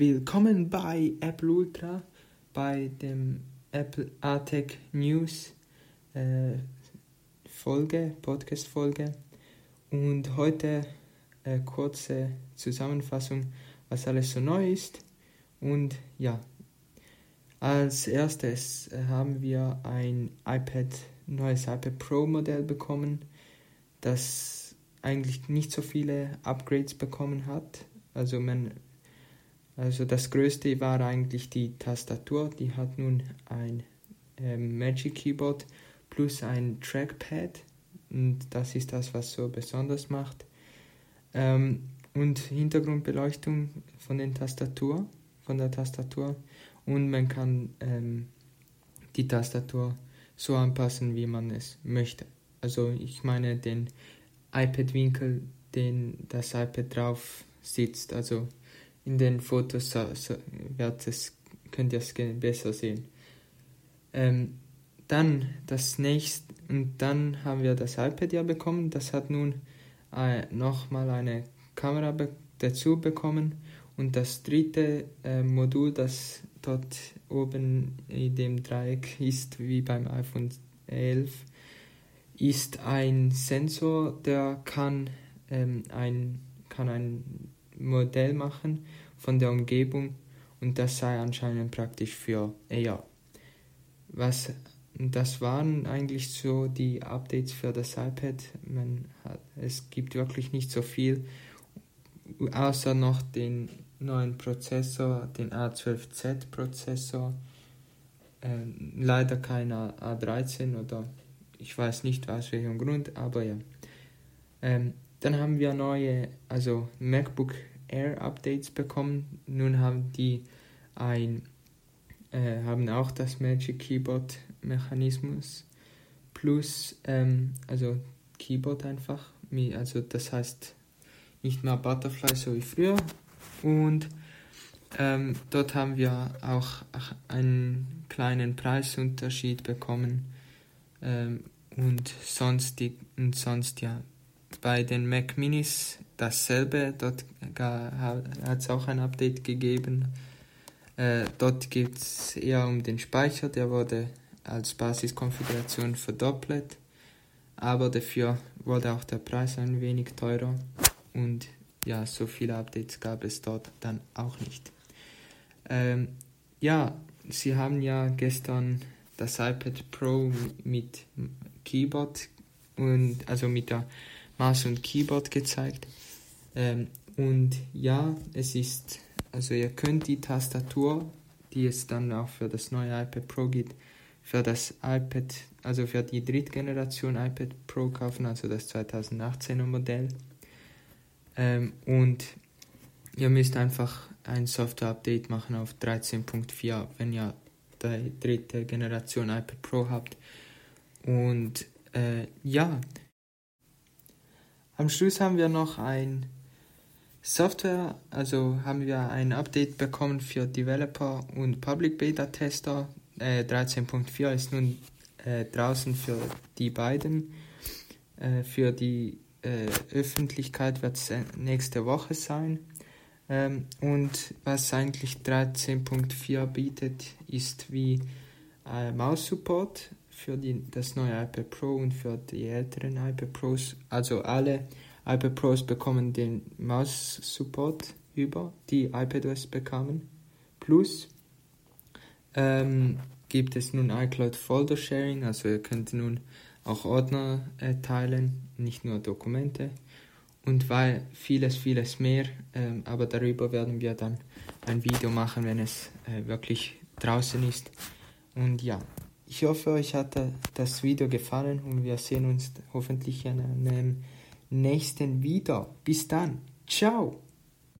Willkommen bei Apple Ultra, bei dem Apple ATEC News äh, Folge, Podcast Folge. Und heute äh, kurze Zusammenfassung, was alles so neu ist. Und ja, als erstes haben wir ein iPad, neues iPad Pro Modell bekommen, das eigentlich nicht so viele Upgrades bekommen hat. Also man also das größte war eigentlich die Tastatur, die hat nun ein ähm, Magic Keyboard plus ein Trackpad und das ist das, was so besonders macht. Ähm, und Hintergrundbeleuchtung von den Tastatur, von der Tastatur und man kann ähm, die Tastatur so anpassen, wie man es möchte. Also ich meine den iPad-Winkel, den das iPad drauf sitzt. Also in den Fotos so, so, es, könnt ihr es besser sehen. Ähm, dann das nächste, und dann haben wir das iPad ja bekommen. Das hat nun äh, nochmal eine Kamera be dazu bekommen. Und das dritte äh, Modul, das dort oben in dem Dreieck ist, wie beim iPhone 11, ist ein Sensor, der kann, ähm, ein, kann ein Modell machen von der Umgebung und das sei anscheinend praktisch für AR. Was das waren eigentlich so die Updates für das iPad. Man hat, es gibt wirklich nicht so viel, außer noch den neuen Prozessor, den A12Z Prozessor. Äh, leider kein A13 oder ich weiß nicht aus welchem Grund, aber ja. Ähm, dann haben wir neue, also MacBook Air Updates bekommen. Nun haben die ein, äh, haben auch das Magic Keyboard Mechanismus plus, ähm, also Keyboard einfach, also das heißt nicht mehr Butterfly so wie früher. Und ähm, dort haben wir auch einen kleinen Preisunterschied bekommen. Ähm, und sonst die, und sonst ja bei den Mac Minis dasselbe. Dort hat es auch ein Update gegeben. Äh, dort geht es eher um den Speicher, der wurde als Basiskonfiguration verdoppelt, aber dafür wurde auch der Preis ein wenig teurer und ja, so viele Updates gab es dort dann auch nicht. Ähm, ja, sie haben ja gestern das iPad Pro mit Keyboard und also mit der Maus und Keyboard gezeigt. Ähm, und ja, es ist, also ihr könnt die Tastatur, die es dann auch für das neue iPad Pro gibt, für das iPad, also für die Drittgeneration iPad Pro kaufen, also das 2018er Modell. Ähm, und ihr müsst einfach ein Software-Update machen auf 13.4, wenn ihr die dritte Generation iPad Pro habt. Und äh, ja, am Schluss haben wir noch ein Software, also haben wir ein Update bekommen für Developer und Public Beta Tester. Äh, 13.4 ist nun äh, draußen für die beiden. Äh, für die äh, Öffentlichkeit wird es äh, nächste Woche sein. Ähm, und was eigentlich 13.4 bietet, ist wie äh, Maus-Support für die, das neue iPad Pro und für die älteren iPad Pros. Also alle iPad Pros bekommen den Maus-Support über, die iPadOS bekamen. Plus ähm, gibt es nun iCloud Folder Sharing, also ihr könnt nun auch Ordner äh, teilen, nicht nur Dokumente. Und weil vieles, vieles mehr, ähm, aber darüber werden wir dann ein Video machen, wenn es äh, wirklich draußen ist. Und ja, ich hoffe, euch hat das Video gefallen und wir sehen uns hoffentlich in einem nächsten wieder. Bis dann. Ciao.